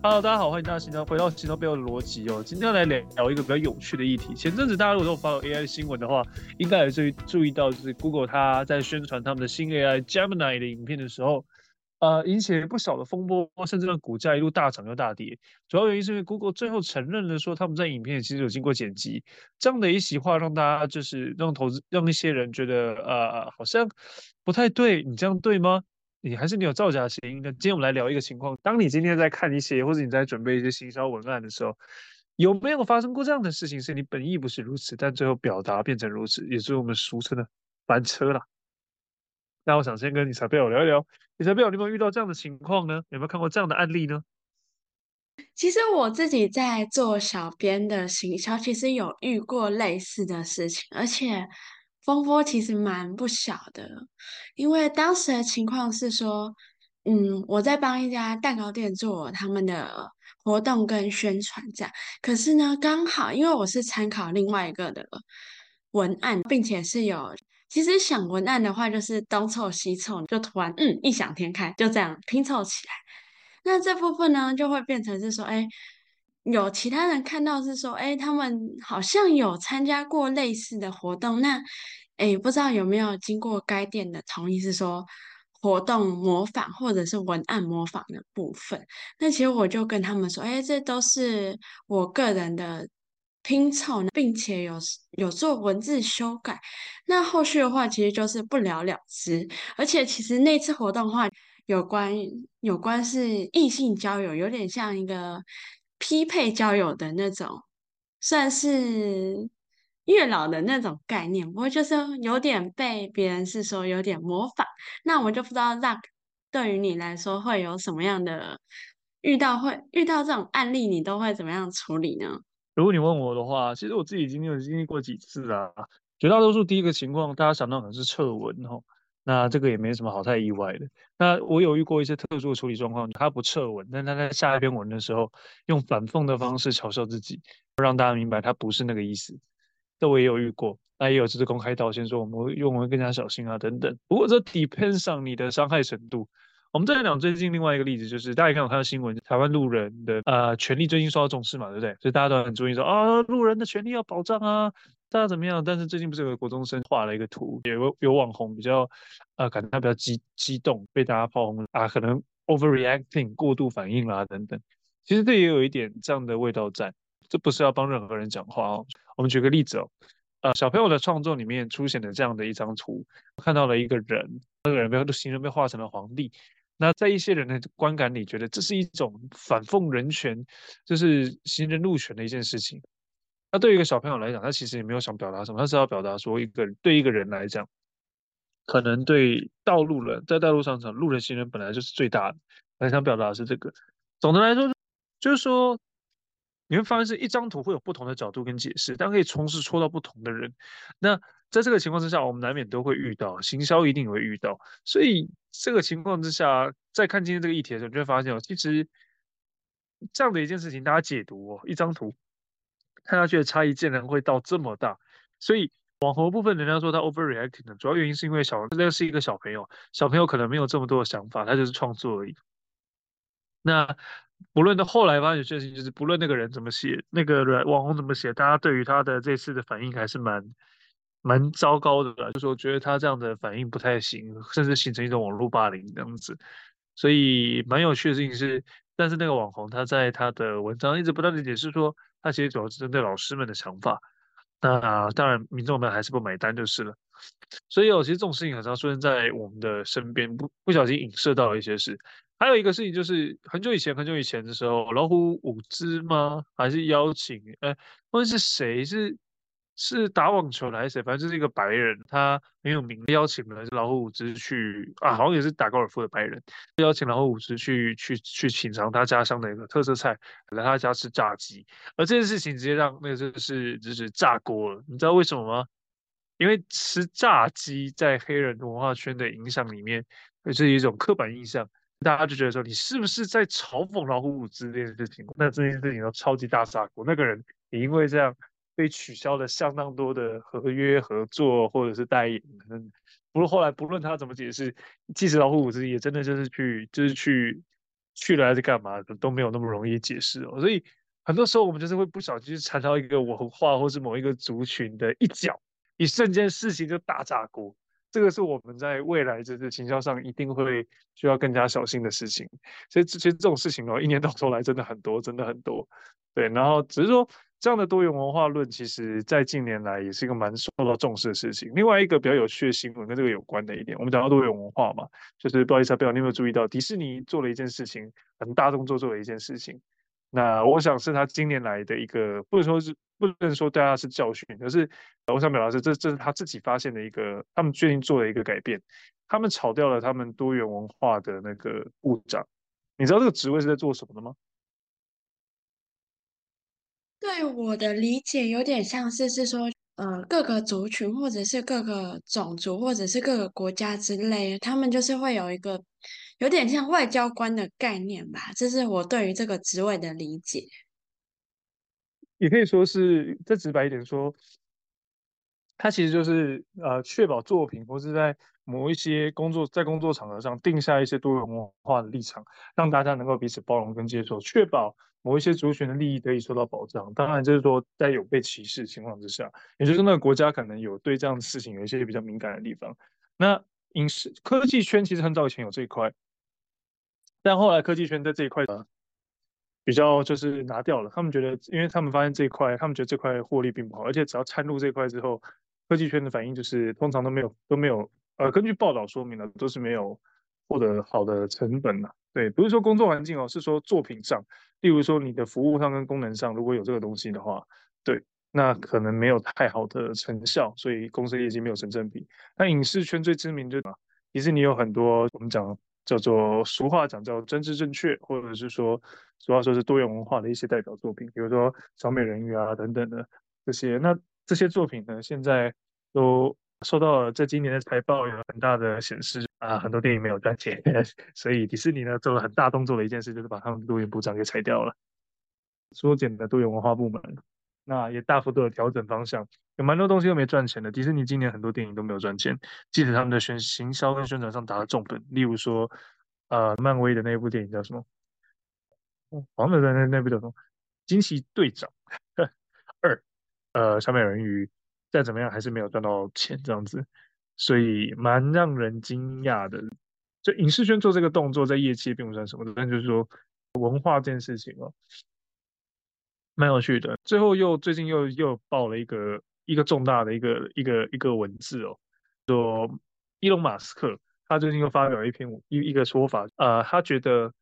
Hello，大家好，欢迎大家回到行销背后的逻辑哦。今天来聊聊一个比较有趣的议题。前阵子大家如果都 follow AI 新闻的话，应该也注意注意到，就是 Google 它在宣传他们的新 AI Gemini 的影片的时候，呃，引起了不小的风波，甚至让股价一路大涨又大跌。主要原因是因为 Google 最后承认了说他们在影片其实有经过剪辑，这样的一席话让大家就是让投资让一些人觉得呃好像不太对，你这样对吗？你还是你有造假嫌疑的。今天我们来聊一个情况：当你今天在看一些，或者你在准备一些行销文案的时候，有没有发生过这样的事情？是你本意不是如此，但最后表达变成如此，也是我们俗称的翻车了。那我想先跟 Isabel 聊一聊，Isabel，你有没有遇到这样的情况呢？有没有看过这样的案例呢？其实我自己在做小编的行销，其实有遇过类似的事情，而且。风波其实蛮不小的，因为当时的情况是说，嗯，我在帮一家蛋糕店做他们的活动跟宣传这样。可是呢，刚好因为我是参考另外一个的文案，并且是有，其实想文案的话就是东凑西凑，就突然嗯异想天开，就这样拼凑起来。那这部分呢，就会变成是说，哎。有其他人看到是说，哎，他们好像有参加过类似的活动，那，哎，不知道有没有经过该店的同意，是说活动模仿或者是文案模仿的部分。那其实我就跟他们说，哎，这都是我个人的拼凑，并且有有做文字修改。那后续的话，其实就是不了了之。而且其实那次活动的话，有关有关是异性交友，有点像一个。匹配交友的那种，算是月老的那种概念，不过就是有点被别人是说有点模仿。那我就不知道 Zack 对于你来说会有什么样的遇到会遇到这种案例，你都会怎么样处理呢？如果你问我的话，其实我自己已经有经历过几次啊。绝大多数第一个情况，大家想到可能是撤文哈。那这个也没什么好太意外的。那我有遇过一些特殊的处理状况，他不撤文，但他在下一篇文的时候，用反讽的方式嘲笑自己，让大家明白他不是那个意思。这我也有遇过，那也有就是公开道歉说我们用文更加小心啊等等。不过这 depends 上你的伤害程度。我们再来讲最近另外一个例子，就是大家也看有看到新闻，台湾路人的呃权利最近受到重视嘛，对不对？所以大家都很注意说啊，路人的权利要保障啊。大家怎么样？但是最近不是有个国中生画了一个图，有有网红比较，呃，感觉他比较激激动，被大家炮轰啊，可能 overreacting 过度反应啦等等。其实这也有一点这样的味道在，这不是要帮任何人讲话哦。我们举个例子哦，呃，小朋友的创作里面出现了这样的一张图，看到了一个人，那个人被行人被画成了皇帝。那在一些人的观感里，觉得这是一种反讽人权，就是行人路权的一件事情。那对于一个小朋友来讲，他其实也没有想表达什么，他是要表达说，一个对一个人来讲，可能对道路人，在道路上走，路人行人本来就是最大的，他想表达的是这个。总的来说，就是说，你会发现是一张图会有不同的角度跟解释，但可以同时戳到不同的人。那在这个情况之下，我们难免都会遇到，行销一定会遇到。所以这个情况之下，在看今天这个议题的时候，你就会发现哦，其实这样的一件事情，大家解读哦，一张图。看下去的差异竟然会到这么大，所以网红部分人家说他 overreacting 的主要原因是因为小那是一个小朋友，小朋友可能没有这么多的想法，他就是创作而已。那不论他后来发现确实就是不论那个人怎么写，那个网红怎么写，大家对于他的这次的反应还是蛮蛮糟糕的，就是我觉得他这样的反应不太行，甚至形成一种网络霸凌这样子。所以蛮有趣的事情是，但是那个网红他在他的文章一直不断的解释说。他其实主要是针对老师们的想法，那当然民众们还是不买单就是了。所以有其实这种事情很常出现在我们的身边，不不小心影射到了一些事。还有一个事情就是很久以前很久以前的时候，老虎五只吗？还是邀请？哎，问是谁是？是打网球的还是谁？反正就是一个白人，他很有名，邀请了老虎伍兹去啊，好像也是打高尔夫的白人，邀请老虎伍兹去去去品尝他家乡的一个特色菜，来他家吃炸鸡。而这件事情直接让那个就是就是炸锅了。你知道为什么吗？因为吃炸鸡在黑人文化圈的影响里面，是一种刻板印象，大家就觉得说你是不是在嘲讽老虎伍兹这件事情？那这件事情都超级大炸锅。那个人也因为这样。被取消了相当多的合约合作，或者是代言。嗯，不过后来不论他怎么解释，即使老虎伍兹也真的就是去就是去去了还是干嘛的，都没有那么容易解释哦。所以很多时候我们就是会不小心踩到一个文化或是某一个族群的一角，一瞬间事情就大炸锅。这个是我们在未来就是行销上一定会需要更加小心的事情。所以其实这种事情哦，一年到头来真的很多，真的很多。对，然后只是说这样的多元文化论，其实在近年来也是一个蛮受到重视的事情。另外一个比较有趣的新闻跟这个有关的一点，我们讲到多元文化嘛，就是不好意思啊，不知道你有没有注意到，迪士尼做了一件事情，很大动作做了一件事情。那我想是他近年来的一个，不能说是不能说对他是教训，可是我想表达是这这是他自己发现的一个，他们决定做了一个改变，他们炒掉了他们多元文化的那个部长。你知道这个职位是在做什么的吗？对我的理解，有点像是是说，呃，各个族群或者是各个种族或者是各个国家之类，他们就是会有一个。有点像外交官的概念吧，这是我对于这个职位的理解。也可以说是再直白一点说，它其实就是呃，确保作品或是在某一些工作在工作场合上定下一些多元文化的立场，让大家能够彼此包容跟接受，确保某一些族群的利益得以受到保障。当然，就是说在有被歧视情况之下，也就是那个国家可能有对这样的事情有一些比较敏感的地方。那影视科技圈其实很早以前有这一块。但后来科技圈在这一块呢，比较就是拿掉了。他们觉得，因为他们发现这一块，他们觉得这块获利并不好，而且只要掺入这块之后，科技圈的反应就是通常都没有都没有。呃，根据报道说明了，都是没有获得好的成本呐。对，不是说工作环境哦，是说作品上，例如说你的服务上跟功能上，如果有这个东西的话，对，那可能没有太好的成效，所以公司业绩没有成正比。那影视圈最知名的嘛，其实你有很多我们讲。叫做俗话讲叫政治正确，或者是说俗话说是多元文化的一些代表作品，比如说小美人鱼啊等等的这些。那这些作品呢，现在都受到了在今年的财报有很大的显示啊，很多电影没有赚钱，所以迪士尼呢做了很大动作的一件事，就是把他们的多元部长给裁掉了，缩减的多元文化部门。那也大幅度的调整方向，有蛮多东西都没赚钱的。迪士尼今年很多电影都没有赚钱，即使他们的宣行销跟宣传上打了重本。例如说，呃，漫威的那部电影叫什么？黄的那那部叫什么？惊奇队长 二，呃，小美人鱼再怎么样还是没有赚到钱这样子，所以蛮让人惊讶的。就影视圈做这个动作，在业界并不算什么，但就是说文化这件事情哦。蛮有趣的，最后又最近又又爆了一个一个重大的一个一个一个文字哦，说伊隆马斯克他最近又发表了一篇一一个说法，呃，他觉得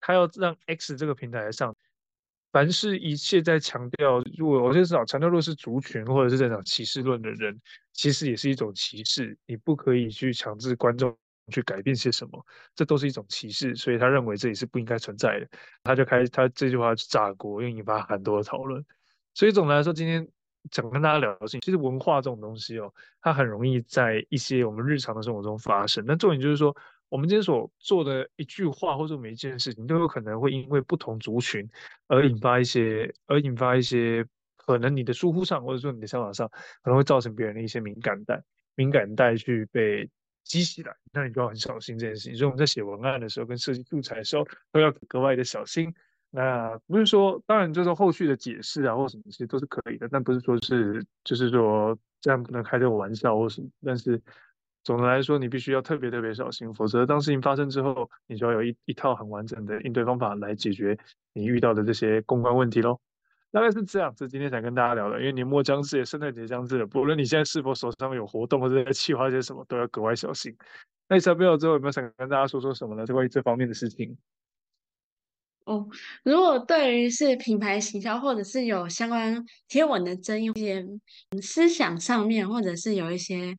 他要让 X 这个平台上，凡是一切在强调，如果我就是讲强调，如果是族群或者是在讲歧视论的人，其实也是一种歧视，你不可以去强制观众。去改变些什么，这都是一种歧视，所以他认为这里是不应该存在的。他就开他这句话就炸锅，又引发很多的讨论。所以总的来说，今天想跟大家聊的是，其实文化这种东西哦，它很容易在一些我们日常的生活中发生。但重点就是说，我们今天所做的一句话或者每一件事情，都有可能会因为不同族群而引发一些，而引发一些可能你的疏忽上，或者说你的想法上，可能会造成别人的一些敏感带，敏感带去被。激起来，那你就要很小心这件事情。所以我们在写文案的时候，跟设计素材的时候，都要格外的小心。那不是说，当然就是后续的解释啊，或什么其实都是可以的，但不是说是就是说这样不能开这个玩笑或什么。但是总的来说，你必须要特别特别小心，否则当事情发生之后，你就要有一一套很完整的应对方法来解决你遇到的这些公关问题喽。大概是这样子，今天想跟大家聊的，因为年末将至，也圣诞节将至了，不论你现在是否手上有活动或者在计划些什么，都要格外小心。那小朋友之后有没有想跟大家说说什么呢？关于这方面的事情？哦，如果对于是品牌行销，或者是有相关贴文的争议，一些思想上面，或者是有一些。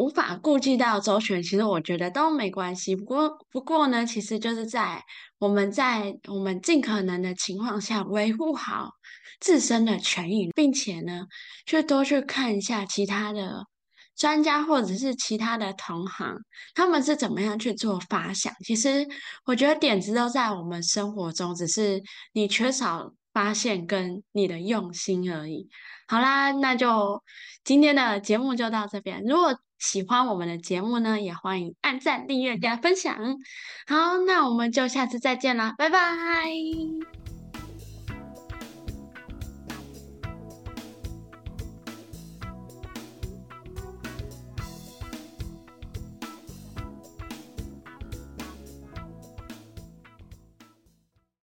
无法顾及到周全，其实我觉得都没关系。不过，不过呢，其实就是在我们在我们尽可能的情况下维护好自身的权益，并且呢，去多去看一下其他的专家或者是其他的同行，他们是怎么样去做发想。其实我觉得点子都在我们生活中，只是你缺少发现跟你的用心而已。好啦，那就今天的节目就到这边。如果喜欢我们的节目呢，也欢迎按赞、订阅、加分享。好，那我们就下次再见啦，拜拜。